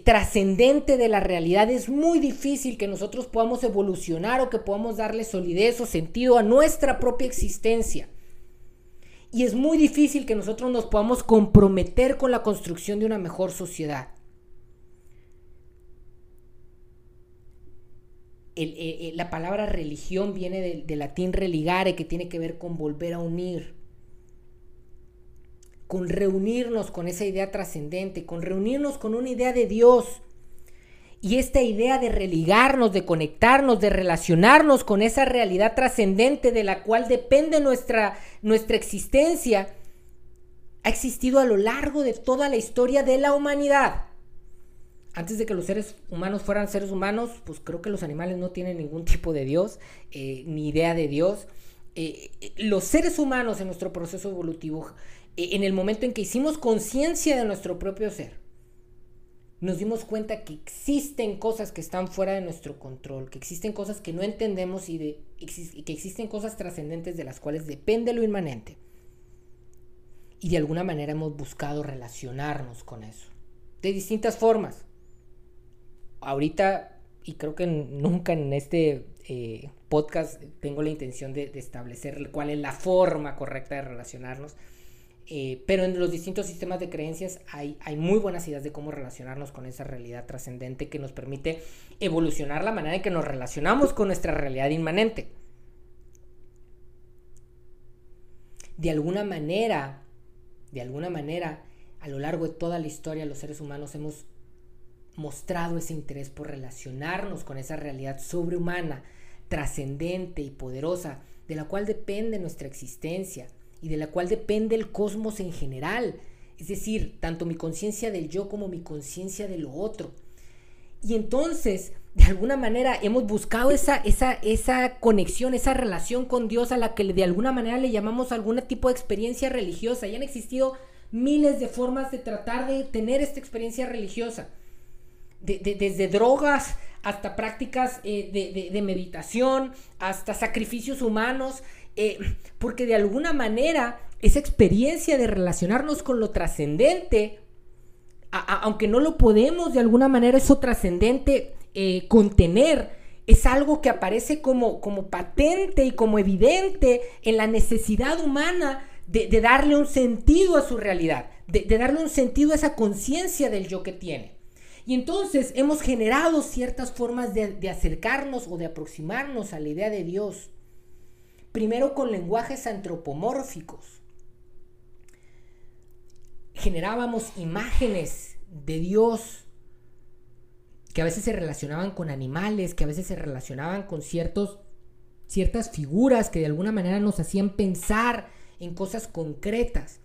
trascendente de la realidad, es muy difícil que nosotros podamos evolucionar o que podamos darle solidez o sentido a nuestra propia existencia. Y es muy difícil que nosotros nos podamos comprometer con la construcción de una mejor sociedad. La palabra religión viene del, latín religare, que tiene que ver con volver a unir, con reunirnos con esa idea trascendente, con reunirnos con una idea de Dios. Y esta idea de religarnos, de conectarnos, de relacionarnos con esa realidad trascendente de la cual depende nuestra, nuestra existencia, ha existido a lo largo de toda la historia de la humanidad antes de que los seres humanos fueran seres humanos, pues creo que los animales no tienen ningún tipo de Dios, eh, ni idea de Dios. Eh, eh, los seres humanos en nuestro proceso evolutivo, en el momento en que hicimos conciencia de nuestro propio ser, nos dimos cuenta que existen cosas que están fuera de nuestro control, que existen cosas que no entendemos y, de, que existen cosas trascendentes de las cuales depende lo inmanente. Y de alguna manera hemos buscado relacionarnos con eso, de distintas formas ahorita, y creo que nunca en este eh, podcast tengo la intención de, establecer cuál es la forma correcta de relacionarnos. Eh, pero en los distintos sistemas de creencias hay, hay, muy buenas ideas de cómo relacionarnos con esa realidad trascendente que nos permite evolucionar la manera en que nos relacionamos con nuestra realidad inmanente. De alguna manera, de alguna manera, a lo largo de toda la historia los seres humanos hemos mostrado ese interés por relacionarnos con esa realidad sobrehumana, trascendente y poderosa, de la cual depende nuestra existencia y de la cual depende el cosmos en general, es decir, tanto mi conciencia del yo como mi conciencia de lo otro. Y entonces, de alguna manera, hemos buscado esa, esa, esa conexión, esa relación con Dios a la que de alguna manera le llamamos algún tipo de experiencia religiosa. Y han existido miles de formas de tratar de tener esta experiencia religiosa desde drogas hasta prácticas eh, de, meditación, hasta sacrificios humanos, eh, porque de alguna manera esa experiencia de relacionarnos con lo trascendente, aunque no lo podemos de alguna manera eso trascendente eh, contener, es algo que aparece como, como patente y como evidente en la necesidad humana de, darle un sentido a su realidad, de darle un sentido a esa conciencia del yo que tiene. Y entonces hemos generado ciertas formas de, acercarnos o de aproximarnos a la idea de Dios. Primero con lenguajes antropomórficos. Generábamos imágenes de Dios que a veces se relacionaban con animales, que a veces se relacionaban con ciertos, ciertas figuras que de alguna manera nos hacían pensar en cosas concretas.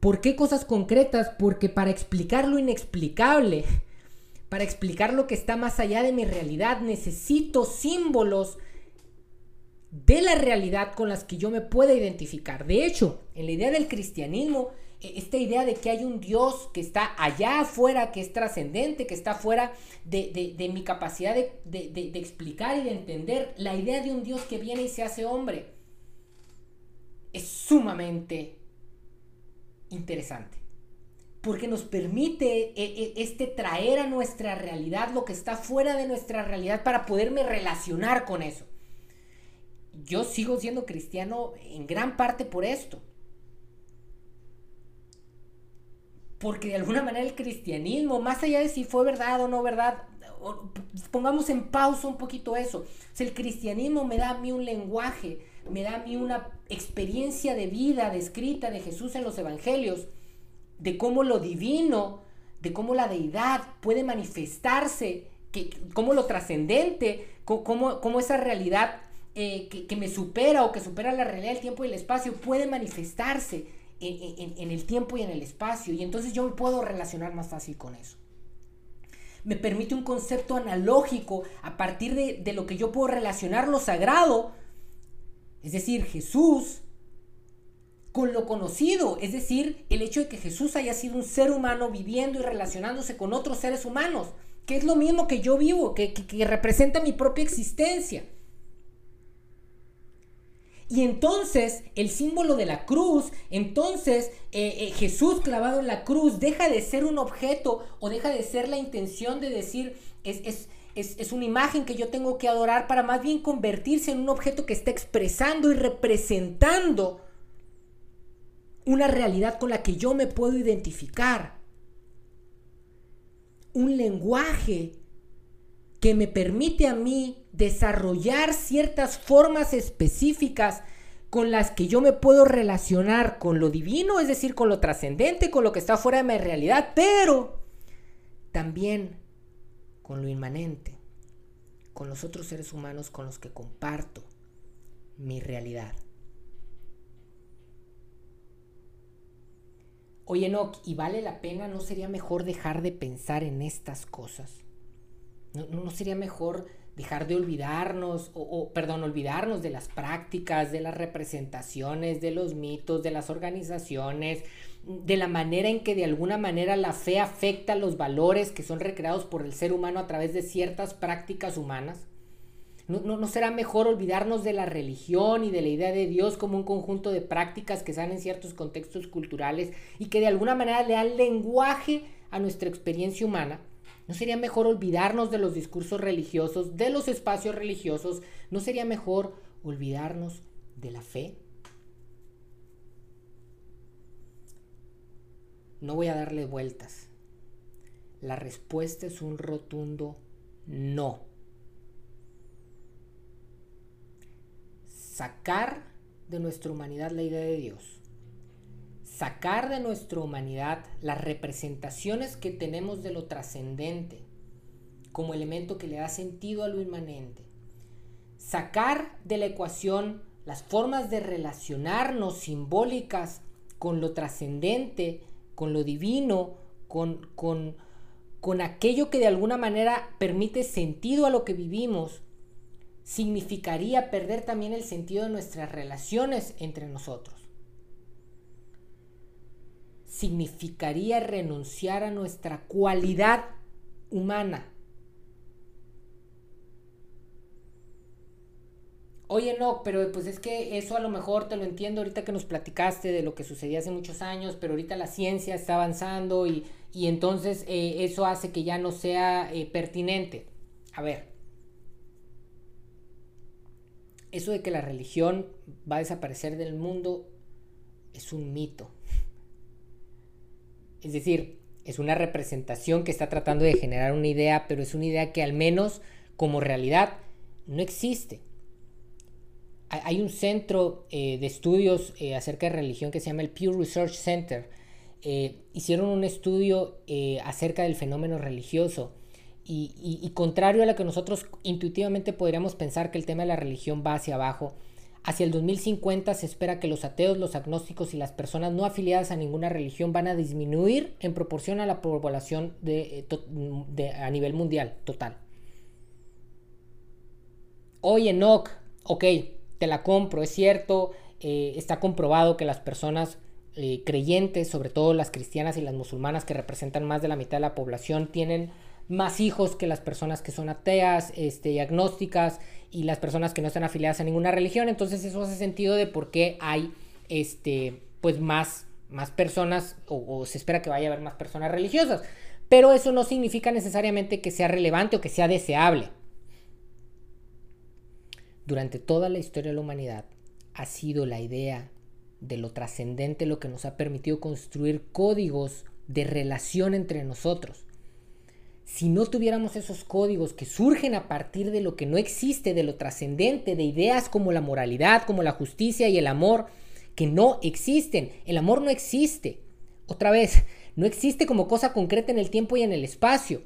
¿Por qué cosas concretas? Porque para explicar lo inexplicable, para explicar lo que está más allá de mi realidad, necesito símbolos de la realidad con las que yo me pueda identificar. De hecho, en la idea del cristianismo, e, esta idea de que hay un Dios que está allá afuera, que es trascendente, que está fuera de, mi capacidad de explicar y de entender, la idea de un Dios que viene y se hace hombre, es sumamente interesante. Porque nos permite e, e, este traer a nuestra realidad lo que está fuera de nuestra realidad para poderme relacionar con eso. yo sigo siendo cristiano en gran parte por esto. Porque de alguna manera el cristianismo, más allá de si fue verdad o no verdad, pongamos en pausa un poquito eso. El cristianismo me da a mí un lenguaje, me da a mí una experiencia de vida descrita de Jesús en los evangelios, de cómo lo divino, de cómo la deidad puede manifestarse, que, cómo lo trascendente, cómo, cómo, esa realidad eh, que, me supera o que supera la realidad del tiempo y el espacio puede manifestarse en, el tiempo y en el espacio. Y entonces yo me puedo relacionar más fácil con eso. Me permite un concepto analógico a partir de, de lo que yo puedo relacionar lo sagrado, es decir, Jesús, con lo conocido, es decir, el hecho de que Jesús haya sido un ser humano viviendo y relacionándose con otros seres humanos, que es lo mismo que yo vivo, que, que representa mi propia existencia. Y entonces el símbolo de la cruz, entonces eh, eh, Jesús clavado en la cruz deja de ser un objeto o deja de ser la intención de decir es, es, es, una imagen que yo tengo que adorar para más bien convertirse en un objeto que está expresando y representando una realidad con la que yo me puedo identificar. Un lenguaje que me permite a mí desarrollar ciertas formas específicas con las que yo me puedo relacionar con lo divino, es decir, con lo trascendente, con lo que está fuera de mi realidad, pero también con lo inmanente, con los otros seres humanos con los que comparto mi realidad. Oye, Enoch, ¿y vale la pena? ¿No sería mejor dejar de pensar en estas cosas? ¿No, sería mejor dejar de olvidarnos, o, perdón, olvidarnos de las prácticas, de las representaciones, de los mitos, de las organizaciones, de la manera en que de alguna manera la fe afecta los valores que son recreados por el ser humano a través de ciertas prácticas humanas? ¿No, no, será mejor olvidarnos de la religión y de la idea de Dios como un conjunto de prácticas que salen en ciertos contextos culturales y que de alguna manera le dan lenguaje a nuestra experiencia humana? ¿No sería mejor olvidarnos de los discursos religiosos, de los espacios religiosos? ¿No sería mejor olvidarnos de la fe? No voy a darle vueltas. La respuesta es un rotundo no. Sacar de nuestra humanidad la idea de Dios sacar de nuestra humanidad las representaciones que tenemos de lo trascendente como elemento que le da sentido a lo inmanente. Sacar de la ecuación las formas de relacionarnos simbólicas con lo trascendente, con lo divino, con, con, con aquello que de alguna manera permite sentido a lo que vivimos, significaría perder también el sentido de nuestras relaciones entre nosotros significaría renunciar a nuestra cualidad humana. Oye, no, pero pues es que eso a lo mejor te lo entiendo ahorita que nos platicaste de lo que sucedía hace muchos años, pero ahorita la ciencia está avanzando y, entonces eh, eso hace que ya no sea eh, pertinente. A ver, eso de que la religión va a desaparecer del mundo es un mito. Es decir, es una representación que está tratando de generar una idea, pero es una idea que al menos como realidad no existe. Hay un centro eh, de estudios eh, acerca de religión que se llama el Pew Research Center. Eh, hicieron un estudio acerca del fenómeno religioso y, contrario a lo que nosotros intuitivamente podríamos pensar que el tema de la religión va hacia abajo, Hacia el 2050 se espera que los ateos, los agnósticos y las personas no afiliadas a ninguna religión van a disminuir en proporción a la población a nivel mundial total. Oye, Enoch, ok, te la compro, es cierto, eh, está comprobado que las personas eh, creyentes, sobre todo las cristianas y las musulmanas que representan más de la mitad de la población, tienen más hijos que las personas que son ateas este, y agnósticas y las personas que no están afiliadas a ninguna religión. Entonces eso hace sentido de por qué hay este, pues más, más personas o, se espera que vaya a haber más personas religiosas. Pero eso no significa necesariamente que sea relevante o que sea deseable. Durante toda la historia de la humanidad ha sido la idea de lo trascendente lo que nos ha permitido construir códigos de relación entre nosotros. Si no tuviéramos esos códigos que surgen a partir de lo que no existe, de lo trascendente, de ideas como la moralidad, como la justicia y el amor, que no existen. El amor no existe. Otra vez, no existe como cosa concreta en el tiempo y en el espacio.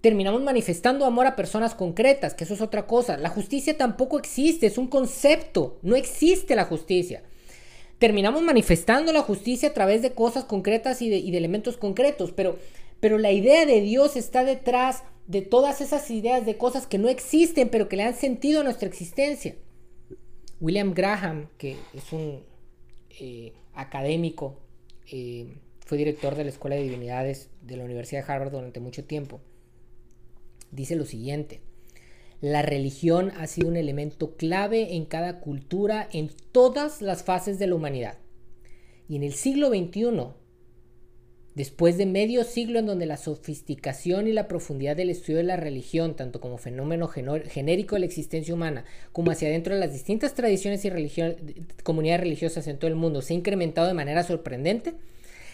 Terminamos manifestando amor a personas concretas, que eso es otra cosa. La justicia tampoco existe, es un concepto. No existe la justicia terminamos manifestando la justicia a través de cosas concretas y de, elementos concretos, pero, pero la idea de Dios está detrás de todas esas ideas de cosas que no existen, pero que le han sentido a nuestra existencia. William Graham, que es un eh, académico, eh, fue director de la Escuela de Divinidades de la Universidad de Harvard durante mucho tiempo, dice lo siguiente. La religión ha sido un elemento clave en cada cultura en todas las fases de la humanidad. Y en el siglo XXI, después de medio siglo en donde la sofisticación y la profundidad del estudio de la religión, tanto como fenómeno genérico de la existencia humana, como hacia adentro de las distintas tradiciones y comunidades religiosas en todo el mundo, se ha incrementado de manera sorprendente,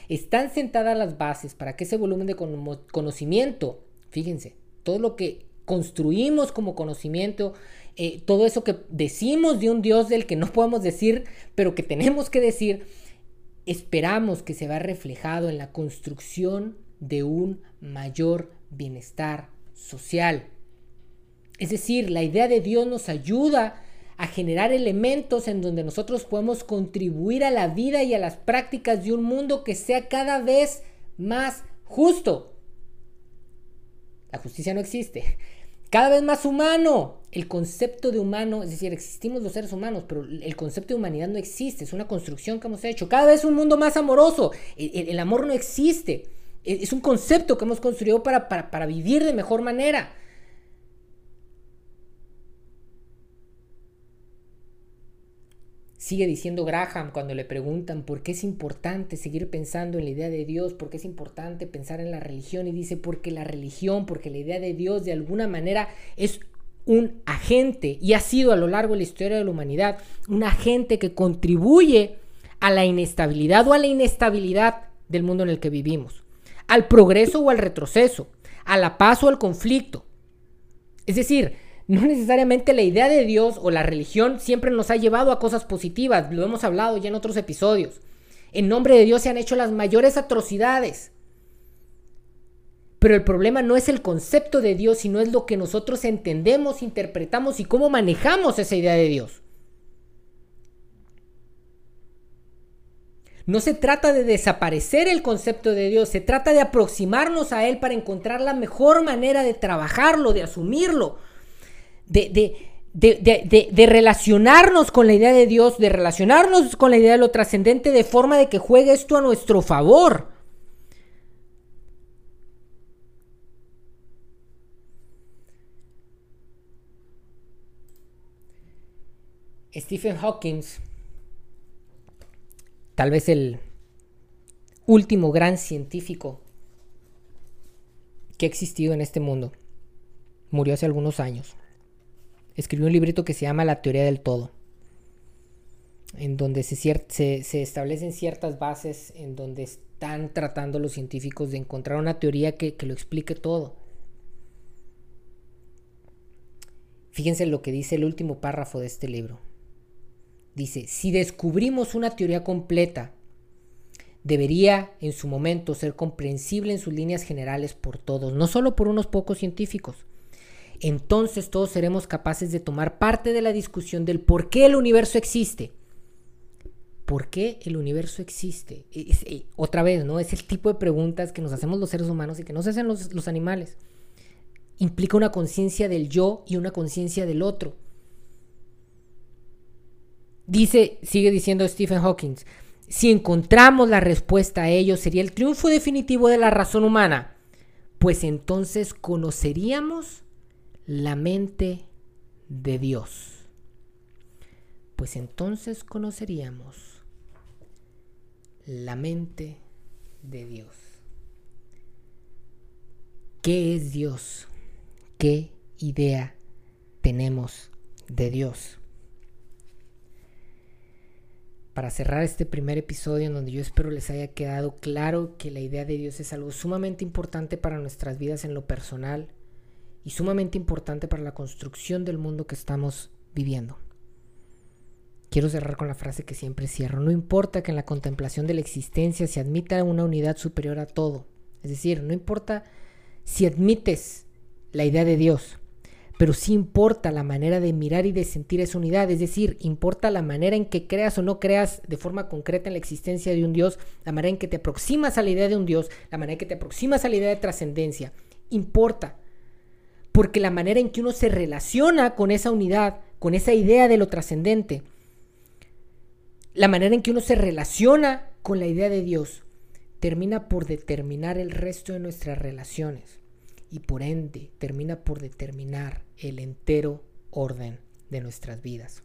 están sentadas las bases para que ese volumen de conocimiento, fíjense, todo lo que construimos como conocimiento, eh, todo eso que decimos de un Dios del que no podemos decir, pero que tenemos que decir, esperamos que se vea reflejado en la construcción de un mayor bienestar social. Es decir, la idea de Dios nos ayuda a generar elementos en donde nosotros podemos contribuir a la vida y a las prácticas de un mundo que sea cada vez más justo. La justicia no existe, cada vez más humano. El concepto de humano, es decir, existimos los seres humanos, pero el concepto de humanidad no existe, es una construcción que hemos hecho. Cada vez un mundo más amoroso. El, amor no existe. E, es un concepto que hemos construido para, para, para vivir de mejor manera. Sigue diciendo Graham cuando le preguntan por qué es importante seguir pensando en la idea de Dios, por qué es importante pensar en la religión y dice porque la religión, porque la idea de Dios de alguna manera es un agente y ha sido a lo largo de la historia de la humanidad un agente que contribuye a la inestabilidad o a la inestabilidad del mundo en el que vivimos, al progreso o al retroceso, a la paz o al conflicto. Es decir, no necesariamente la idea de Dios o la religión siempre nos ha llevado a cosas positivas, lo hemos hablado ya en otros episodios. En nombre de Dios se han hecho las mayores atrocidades. Pero el problema no es el concepto de Dios, sino es lo que nosotros entendemos, interpretamos y cómo manejamos esa idea de Dios. No se trata de desaparecer el concepto de Dios, se trata de aproximarnos a Él para encontrar la mejor manera de trabajarlo, de asumirlo, de, relacionarnos con la idea de Dios, de relacionarnos con la idea de lo trascendente de forma de que juegue esto a nuestro favor. Stephen Hawking, tal vez el último gran científico que ha existido en este mundo, murió hace algunos años escribió un librito que se llama La teoría del todo, en donde se, se, establecen ciertas bases, en donde están tratando los científicos de encontrar una teoría que, que lo explique todo. Fíjense lo que dice el último párrafo de este libro. Dice, si descubrimos una teoría completa, debería en su momento ser comprensible en sus líneas generales por todos, no solo por unos pocos científicos entonces todos seremos capaces de tomar parte de la discusión del por qué el universo existe. ¿Por qué el universo existe? Eh, otra vez, ¿no? Es el tipo de preguntas que nos hacemos los seres humanos y que no se hacen los, los animales. Implica una conciencia del yo y una conciencia del otro. Dice, sigue diciendo Stephen Hawking, si encontramos la respuesta a ello sería el triunfo definitivo de la razón humana, pues entonces conoceríamos la mente de Dios, pues entonces conoceríamos la mente de Dios. ¿Qué es Dios? ¿Qué idea tenemos de Dios. Para cerrar este primer episodio en donde yo espero les haya quedado claro que la idea de Dios es algo sumamente importante para nuestras vidas en lo personal y sumamente importante para la construcción del mundo que estamos viviendo. Quiero cerrar con la frase que siempre cierro. No importa que en la contemplación de la existencia se admita una unidad superior a todo. Es decir, no importa si admites la idea de Dios, pero sí importa la manera de mirar y de sentir esa unidad, es decir, importa la manera en que creas o no creas de forma concreta en la existencia de un Dios, la manera en que te aproximas a la idea de un Dios, la manera en que te aproximas a la idea de trascendencia, importa, porque la manera en que uno se relaciona con esa unidad, con esa idea de lo trascendente, la manera en que uno se relaciona con la idea de Dios, termina por determinar el resto de nuestras relaciones y por ende termina por determinar el entero orden de nuestras vidas.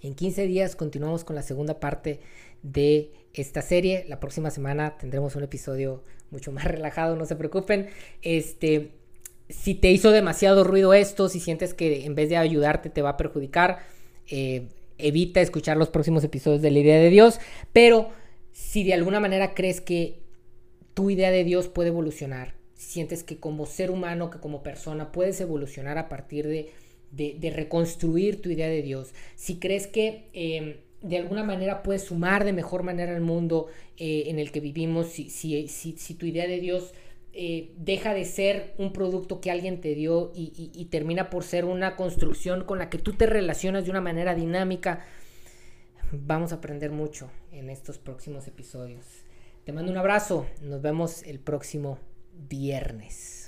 En 15 días continuamos con la segunda parte de esta serie. La próxima semana tendremos un episodio mucho más relajado, no se preocupen. Este, si te hizo demasiado ruido esto, si sientes que en vez de ayudarte te va a perjudicar, eh, evita escuchar los próximos episodios de la idea de Dios. Pero si de alguna manera crees que tu idea de Dios puede evolucionar, sientes que como ser humano, que como persona puedes evolucionar a partir de, de, reconstruir tu idea de Dios, si crees que em, de alguna manera puedes sumar de mejor manera al mundo eh, en el que vivimos, si, si, si, tu idea de Dios eh, deja de ser un producto que alguien te dio y, y, termina por ser una construcción con la que tú te relacionas de una manera dinámica, vamos a aprender mucho en estos próximos episodios. Te mando un abrazo, nos vemos el próximo viernes.